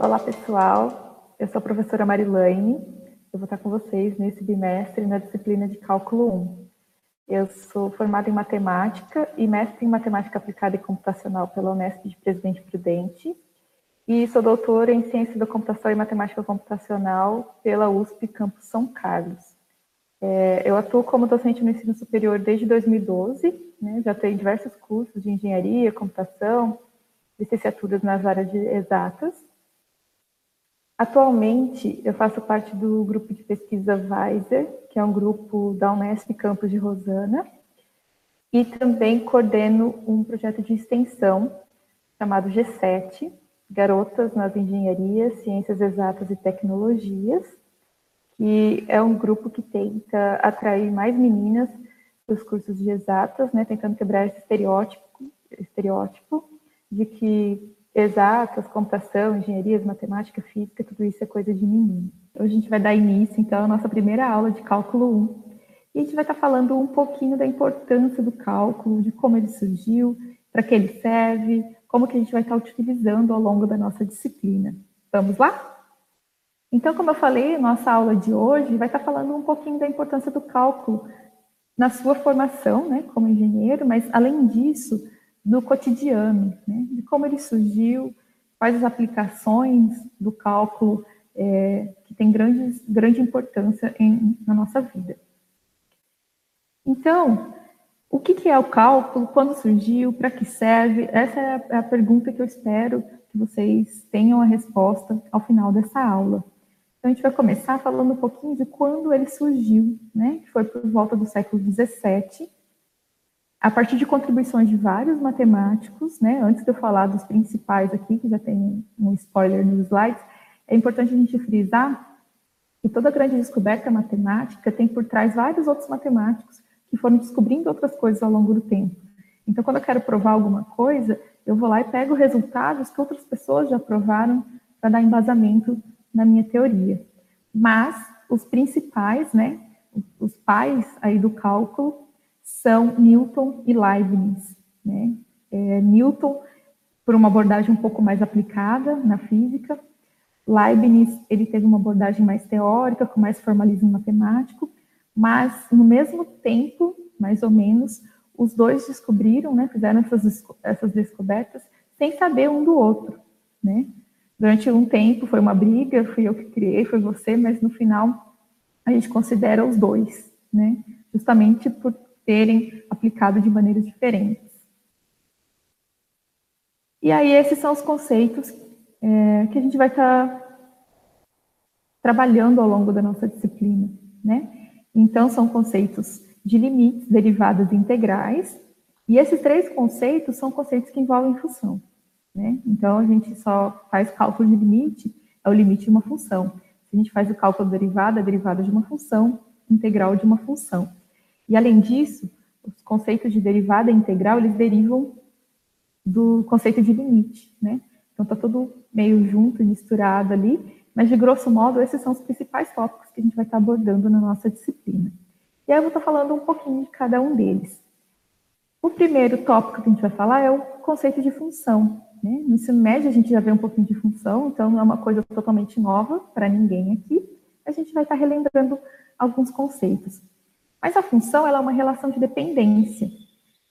Olá, pessoal. Eu sou a professora Marilane. Eu vou estar com vocês nesse bimestre na disciplina de Cálculo 1. Eu sou formada em Matemática e mestre em Matemática Aplicada e Computacional pela Unesp de Presidente Prudente. E sou doutora em Ciência da Computação e Matemática Computacional pela USP Campus São Carlos. É, eu atuo como docente no ensino superior desde 2012, né, já tenho diversos cursos de engenharia, computação, licenciaturas nas áreas de exatas. Atualmente, eu faço parte do grupo de pesquisa Weiser, que é um grupo da Unesp Campus de Rosana, e também coordeno um projeto de extensão chamado G7, Garotas nas Engenharias, Ciências Exatas e Tecnologias, que é um grupo que tenta atrair mais meninas para os cursos de exatas, né, tentando quebrar esse estereótipo, estereótipo de que exatas, computação, engenharias, matemática, física, tudo isso é coisa de menino. Hoje a gente vai dar início, então, à nossa primeira aula de cálculo 1. E a gente vai estar falando um pouquinho da importância do cálculo, de como ele surgiu, para que ele serve, como que a gente vai estar utilizando ao longo da nossa disciplina. Vamos lá? Então, como eu falei, nossa aula de hoje vai estar falando um pouquinho da importância do cálculo na sua formação, né, como engenheiro, mas além disso, do cotidiano, né, de como ele surgiu, quais as aplicações do cálculo é, que tem grande, grande importância em, na nossa vida. Então, o que, que é o cálculo, quando surgiu, para que serve? Essa é a, é a pergunta que eu espero que vocês tenham a resposta ao final dessa aula. Então, a gente vai começar falando um pouquinho de quando ele surgiu, né, que foi por volta do século XVII, a partir de contribuições de vários matemáticos, né, antes de eu falar dos principais aqui, que já tem um spoiler nos slides, é importante a gente frisar que toda grande descoberta matemática tem por trás vários outros matemáticos que foram descobrindo outras coisas ao longo do tempo. Então, quando eu quero provar alguma coisa, eu vou lá e pego resultados que outras pessoas já provaram para dar embasamento na minha teoria. Mas os principais, né, os pais aí do cálculo são Newton e Leibniz. Né? É, Newton, por uma abordagem um pouco mais aplicada na física, Leibniz, ele teve uma abordagem mais teórica, com mais formalismo matemático, mas no mesmo tempo, mais ou menos, os dois descobriram, né, fizeram essas, essas descobertas sem saber um do outro, né? Durante um tempo foi uma briga, fui eu que criei, foi você, mas no final a gente considera os dois, né? Justamente por terem aplicado de maneiras diferentes. E aí, esses são os conceitos é, que a gente vai estar tá trabalhando ao longo da nossa disciplina, né? Então, são conceitos de limites, derivadas integrais, e esses três conceitos são conceitos que envolvem função, né? Então, a gente só faz cálculo de limite, é o limite de uma função. A gente faz o cálculo derivada, a derivada de uma função, integral de uma função. E além disso, os conceitos de derivada integral, eles derivam do conceito de limite, né? Então está tudo meio junto, misturado ali, mas de grosso modo esses são os principais tópicos que a gente vai estar abordando na nossa disciplina. E aí eu vou estar falando um pouquinho de cada um deles. O primeiro tópico que a gente vai falar é o conceito de função. Né? No ensino médio a gente já vê um pouquinho de função, então não é uma coisa totalmente nova para ninguém aqui. A gente vai estar relembrando alguns conceitos. Mas a função ela é uma relação de dependência.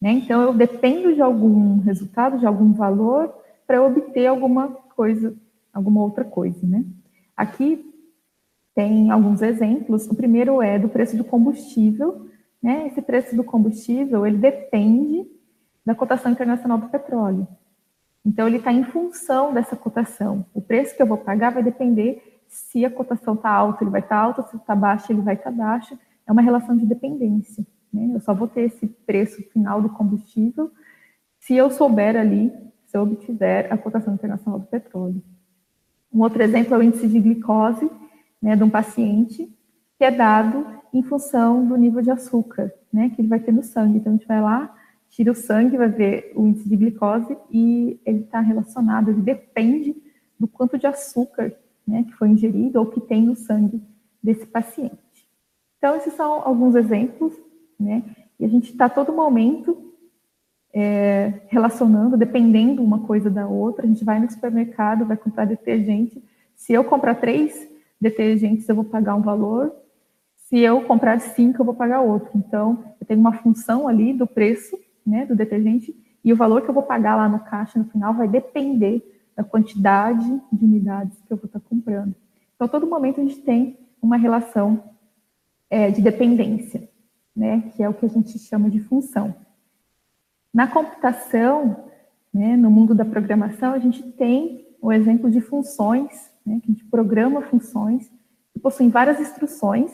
Né? Então, eu dependo de algum resultado, de algum valor, para obter alguma coisa, alguma outra coisa. Né? Aqui tem alguns exemplos. O primeiro é do preço do combustível. Né? Esse preço do combustível ele depende da cotação internacional do petróleo. Então, ele está em função dessa cotação. O preço que eu vou pagar vai depender se a cotação está alta, ele vai estar tá alta, se está baixa, ele vai estar tá baixa é uma relação de dependência. Né? Eu só vou ter esse preço final do combustível se eu souber ali, se eu obtiver a cotação internacional do petróleo. Um outro exemplo é o índice de glicose né, de um paciente, que é dado em função do nível de açúcar né, que ele vai ter no sangue. Então, a gente vai lá, tira o sangue, vai ver o índice de glicose e ele está relacionado, ele depende do quanto de açúcar né, que foi ingerido ou que tem no sangue desse paciente. Então, esses são alguns exemplos, né? E a gente está todo momento é, relacionando, dependendo uma coisa da outra. A gente vai no supermercado, vai comprar detergente. Se eu comprar três detergentes, eu vou pagar um valor. Se eu comprar cinco, eu vou pagar outro. Então, eu tenho uma função ali do preço né, do detergente e o valor que eu vou pagar lá no caixa no final vai depender da quantidade de unidades que eu vou estar comprando. Então, todo momento a gente tem uma relação é, de dependência, né, que é o que a gente chama de função. Na computação, né, no mundo da programação, a gente tem o exemplo de funções, né, que a gente programa funções que possuem várias instruções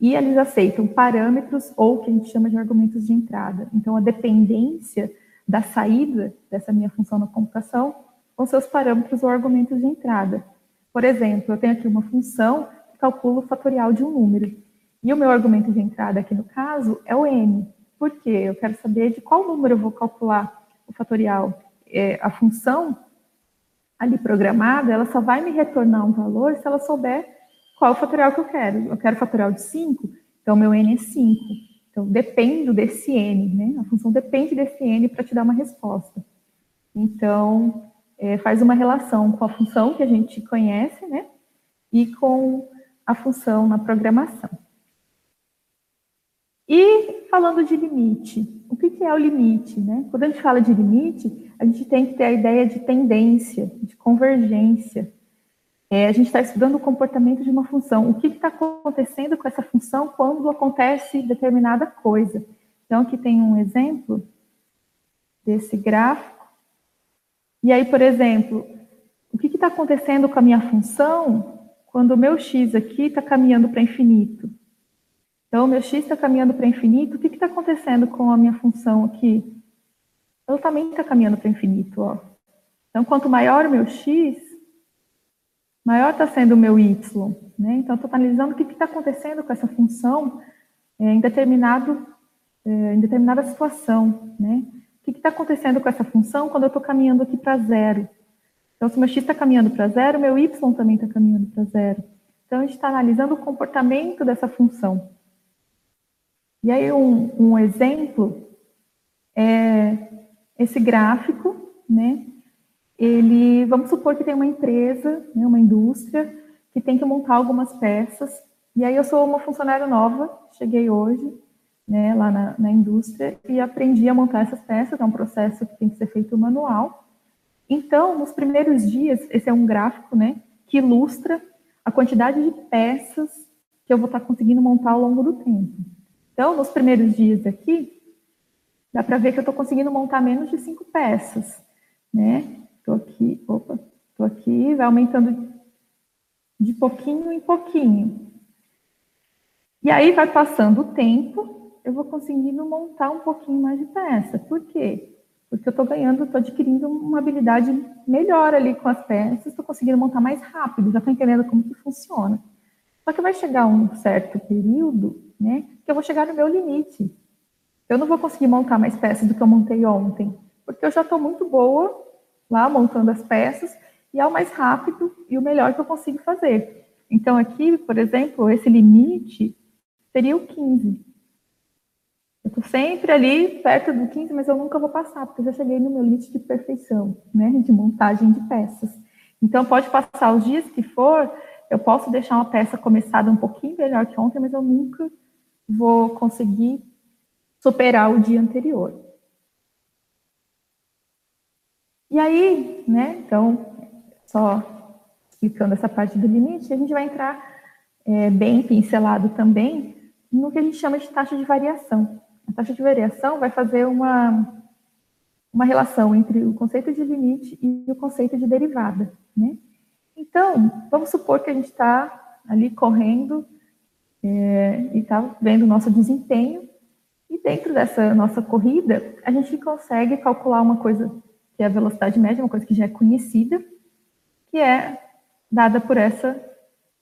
e eles aceitam parâmetros ou que a gente chama de argumentos de entrada. Então, a dependência da saída dessa minha função na computação com seus parâmetros ou argumentos de entrada. Por exemplo, eu tenho aqui uma função que calcula o fatorial de um número. E o meu argumento de entrada aqui no caso é o n. Por quê? Eu quero saber de qual número eu vou calcular o fatorial. É, a função ali programada, ela só vai me retornar um valor se ela souber qual o fatorial que eu quero. Eu quero fatorial de 5, então meu n é 5. Então, dependo desse n, né? A função depende desse n para te dar uma resposta. Então, é, faz uma relação com a função que a gente conhece, né? E com a função na programação. E falando de limite, o que é o limite? Né? Quando a gente fala de limite, a gente tem que ter a ideia de tendência, de convergência. É, a gente está estudando o comportamento de uma função. O que está acontecendo com essa função quando acontece determinada coisa? Então, aqui tem um exemplo desse gráfico. E aí, por exemplo, o que está acontecendo com a minha função quando o meu x aqui está caminhando para infinito? Então, meu x está caminhando para infinito. O que está acontecendo com a minha função aqui? Ela também está caminhando para infinito. Ó. Então, quanto maior o meu x, maior está sendo o meu y. Né? Então, estou analisando o que está acontecendo com essa função é, em, determinado, é, em determinada situação. Né? O que está acontecendo com essa função quando eu estou caminhando aqui para zero? Então, se meu x está caminhando para zero, meu y também está caminhando para zero. Então, a gente está analisando o comportamento dessa função. E aí, um, um exemplo é esse gráfico, né? Ele, vamos supor que tem uma empresa, né, uma indústria, que tem que montar algumas peças. E aí, eu sou uma funcionária nova, cheguei hoje, né, lá na, na indústria, e aprendi a montar essas peças. É um processo que tem que ser feito manual. Então, nos primeiros dias, esse é um gráfico, né, que ilustra a quantidade de peças que eu vou estar conseguindo montar ao longo do tempo. Então, nos primeiros dias aqui, dá para ver que eu estou conseguindo montar menos de cinco peças, né? Estou aqui, opa, estou aqui, vai aumentando de pouquinho em pouquinho. E aí vai passando o tempo, eu vou conseguindo montar um pouquinho mais de peça. Por quê? Porque eu estou ganhando, estou adquirindo uma habilidade melhor ali com as peças, estou conseguindo montar mais rápido, já estou entendendo como que funciona. Só que vai chegar um certo período né? Que eu vou chegar no meu limite. Eu não vou conseguir montar mais peças do que eu montei ontem, porque eu já estou muito boa lá montando as peças e é o mais rápido e o melhor que eu consigo fazer. Então, aqui, por exemplo, esse limite seria o 15. Eu estou sempre ali perto do 15, mas eu nunca vou passar, porque eu já cheguei no meu limite de perfeição, né, de montagem de peças. Então, pode passar os dias que for, eu posso deixar uma peça começada um pouquinho melhor que ontem, mas eu nunca vou conseguir superar o dia anterior. E aí, né, então, só explicando essa parte do limite, a gente vai entrar é, bem pincelado também no que a gente chama de taxa de variação. A taxa de variação vai fazer uma, uma relação entre o conceito de limite e o conceito de derivada, né? Então, vamos supor que a gente está ali correndo é, e está vendo o nosso desempenho. E dentro dessa nossa corrida, a gente consegue calcular uma coisa que é a velocidade média, uma coisa que já é conhecida, que é dada por essa,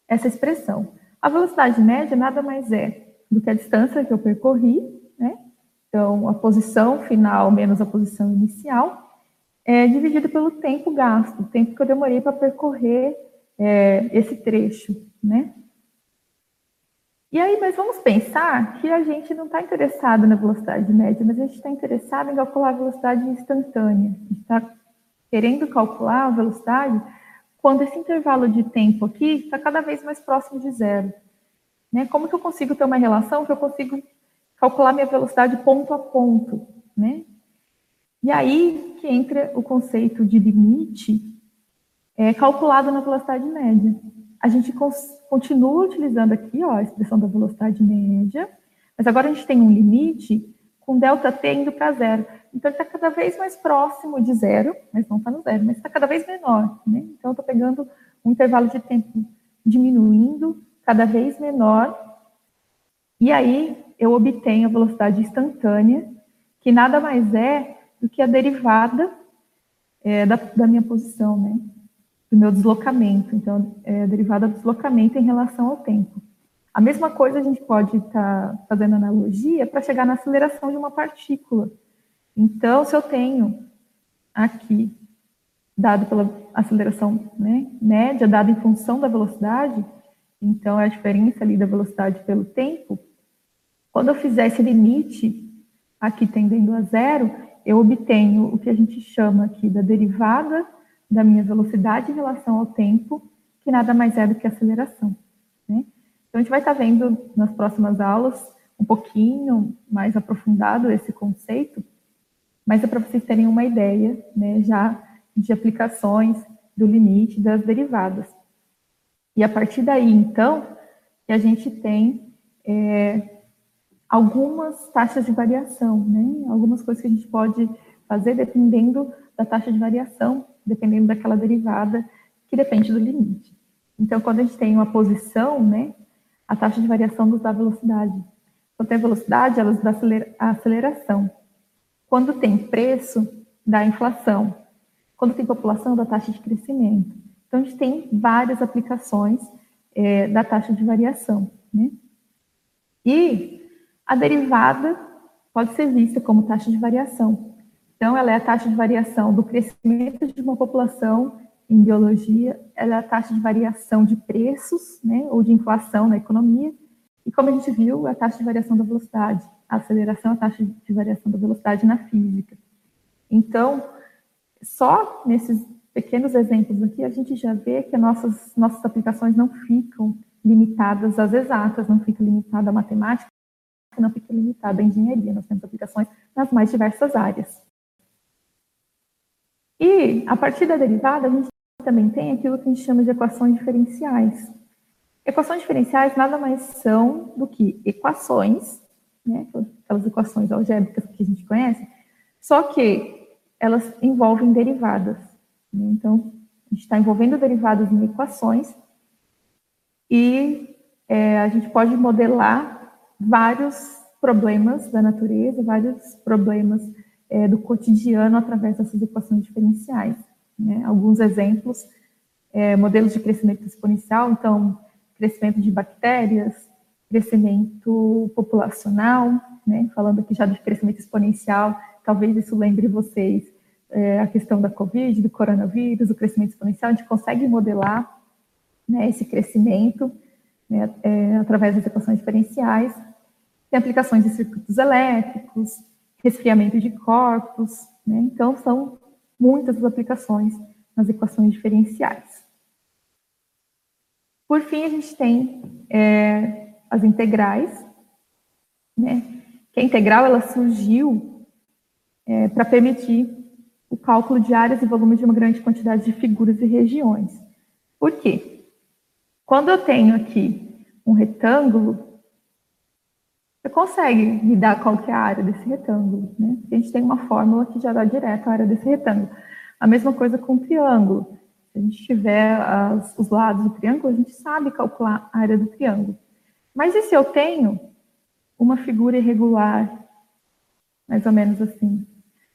essa expressão. A velocidade média nada mais é do que a distância que eu percorri, né? Então, a posição final menos a posição inicial, é dividido pelo tempo gasto, o tempo que eu demorei para percorrer é, esse trecho, né? E aí, mas vamos pensar que a gente não está interessado na velocidade média, mas a gente está interessado em calcular a velocidade instantânea. A gente está querendo calcular a velocidade quando esse intervalo de tempo aqui está cada vez mais próximo de zero. Né? Como que eu consigo ter uma relação que eu consigo calcular minha velocidade ponto a ponto, né? E aí que entra o conceito de limite é, calculado na velocidade média. A gente continua utilizando aqui ó, a expressão da velocidade média, mas agora a gente tem um limite com ΔT indo para zero. Então, ele está cada vez mais próximo de zero, mas não está no zero, mas está cada vez menor. Né? Então, eu estou pegando um intervalo de tempo diminuindo, cada vez menor, e aí eu obtenho a velocidade instantânea, que nada mais é do que a derivada é, da, da, minha posição, né? do meu deslocamento. Então, é a derivada do deslocamento em relação ao tempo. A mesma coisa a gente pode estar tá fazendo analogia para chegar na aceleração de uma partícula. Então, se eu tenho aqui, dado pela aceleração né, média, dado em função da velocidade, então é a diferença ali da velocidade pelo tempo, quando eu fizer esse limite aqui tendendo a zero, eu obtenho o que a gente chama aqui da derivada da minha velocidade em relação ao tempo, que nada mais é do que aceleração. Né? Então, a gente vai estar vendo nas próximas aulas um pouquinho mais aprofundado esse conceito, mas é para vocês terem uma ideia né, já de aplicações do limite das derivadas. E a partir daí, então, que a gente tem é, algumas taxas de variação, né? algumas coisas que a gente pode fazer dependendo da taxa de variação, dependendo daquela derivada que depende do limite. Então, quando a gente tem uma posição, né, a taxa de variação nos dá velocidade. Quando tem velocidade, ela nos dá a aceleração. Quando tem preço, dá inflação. Quando tem população, dá taxa de crescimento. Então, a gente tem várias aplicações é, da taxa de variação. Né? E a derivada pode ser vista como taxa de variação. Então, ela é a taxa de variação do crescimento de uma população em biologia, ela é a taxa de variação de preços, né, ou de inflação na economia, e como a gente viu, a taxa de variação da velocidade, a aceleração a taxa de variação da velocidade na física. Então, só nesses pequenos exemplos aqui, a gente já vê que nossas, nossas aplicações não ficam limitadas às exatas, não ficam limitadas à matemática, não fica limitada à engenharia, nós temos aplicações nas mais diversas áreas. E, a partir da derivada, a gente também tem aquilo que a gente chama de equações diferenciais. Equações diferenciais nada mais são do que equações, né, aquelas equações algébricas que a gente conhece, só que elas envolvem derivadas. Né? Então, a gente está envolvendo derivadas em equações e é, a gente pode modelar vários problemas da natureza, vários problemas é, do cotidiano através dessas equações diferenciais. Né? Alguns exemplos, é, modelos de crescimento exponencial, então, crescimento de bactérias, crescimento populacional, né? falando aqui já de crescimento exponencial, talvez isso lembre vocês é, a questão da Covid, do coronavírus, o crescimento exponencial, a gente consegue modelar né, esse crescimento né, é, através das equações diferenciais, tem aplicações de circuitos elétricos, resfriamento de corpos, né, então são muitas as aplicações nas equações diferenciais. Por fim, a gente tem é, as integrais, né? Que a integral ela surgiu é, para permitir o cálculo de áreas e volumes de uma grande quantidade de figuras e regiões. Por quê? Quando eu tenho aqui um retângulo, você consegue me dar qual que é a área desse retângulo, né? A gente tem uma fórmula que já dá direto a área desse retângulo. A mesma coisa com o triângulo. Se a gente tiver as, os lados do triângulo, a gente sabe calcular a área do triângulo. Mas e se eu tenho uma figura irregular, mais ou menos assim?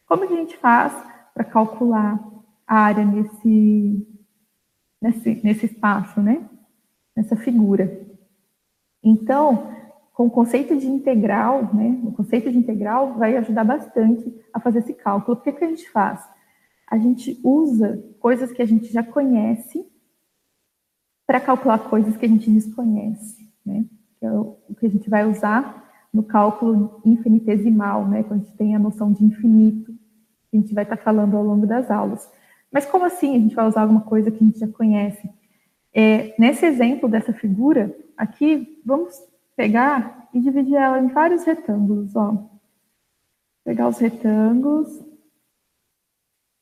Como que a gente faz para calcular a área nesse, nesse, nesse espaço, né? Nessa figura. Então, com o conceito de integral, né, o conceito de integral vai ajudar bastante a fazer esse cálculo. O que, que a gente faz? A gente usa coisas que a gente já conhece para calcular coisas que a gente desconhece, né? Que é o, que a gente vai usar no cálculo infinitesimal, né, quando a gente tem a noção de infinito, a gente vai estar falando ao longo das aulas. Mas como assim a gente vai usar alguma coisa que a gente já conhece? É, nesse exemplo dessa figura, aqui, vamos pegar e dividir ela em vários retângulos, ó. Pegar os retângulos,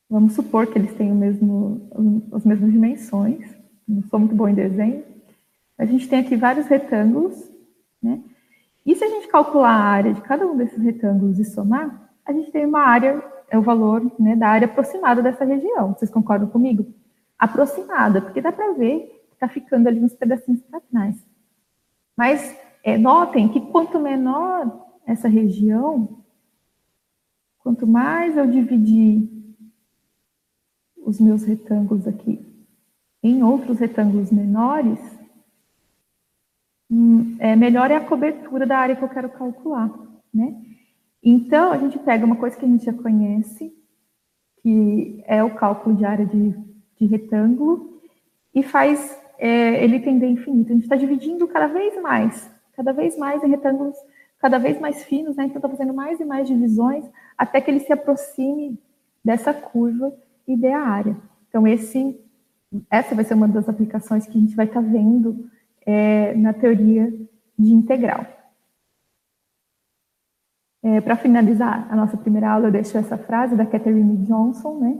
vamos supor que eles têm mesmo, as mesmas dimensões, não sou muito bom em desenho, a gente tem aqui vários retângulos, né? E se a gente calcular a área de cada um desses retângulos e somar, a gente tem uma área, é o valor né, da área aproximada dessa região. Vocês concordam comigo? Aproximada, porque dá para ver está ficando ali uns pedacinhos para trás. Mas é, notem que quanto menor essa região, quanto mais eu dividir os meus retângulos aqui em outros retângulos menores, hum, é, melhor é a cobertura da área que eu quero calcular, né? Então, a gente pega uma coisa que a gente já conhece, que é o cálculo de área de, de retângulo, e faz é, ele tender infinito. A gente está dividindo cada vez mais, cada vez mais em retângulos cada vez mais finos, né? Então está fazendo mais e mais divisões até que ele se aproxime dessa curva e dê a área. Então esse, essa vai ser uma das aplicações que a gente vai estar tá vendo é, na teoria de integral. É, Para finalizar a nossa primeira aula, eu deixo essa frase da Catherine Johnson, né?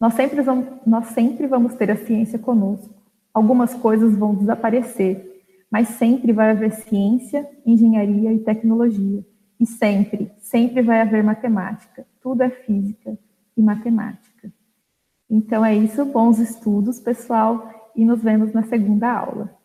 Nós sempre, vamos, nós sempre vamos ter a ciência conosco algumas coisas vão desaparecer, mas sempre vai haver ciência, engenharia e tecnologia. E sempre, sempre vai haver matemática. Tudo é física e matemática. Então é isso, bons estudos, pessoal, e nos vemos na segunda aula.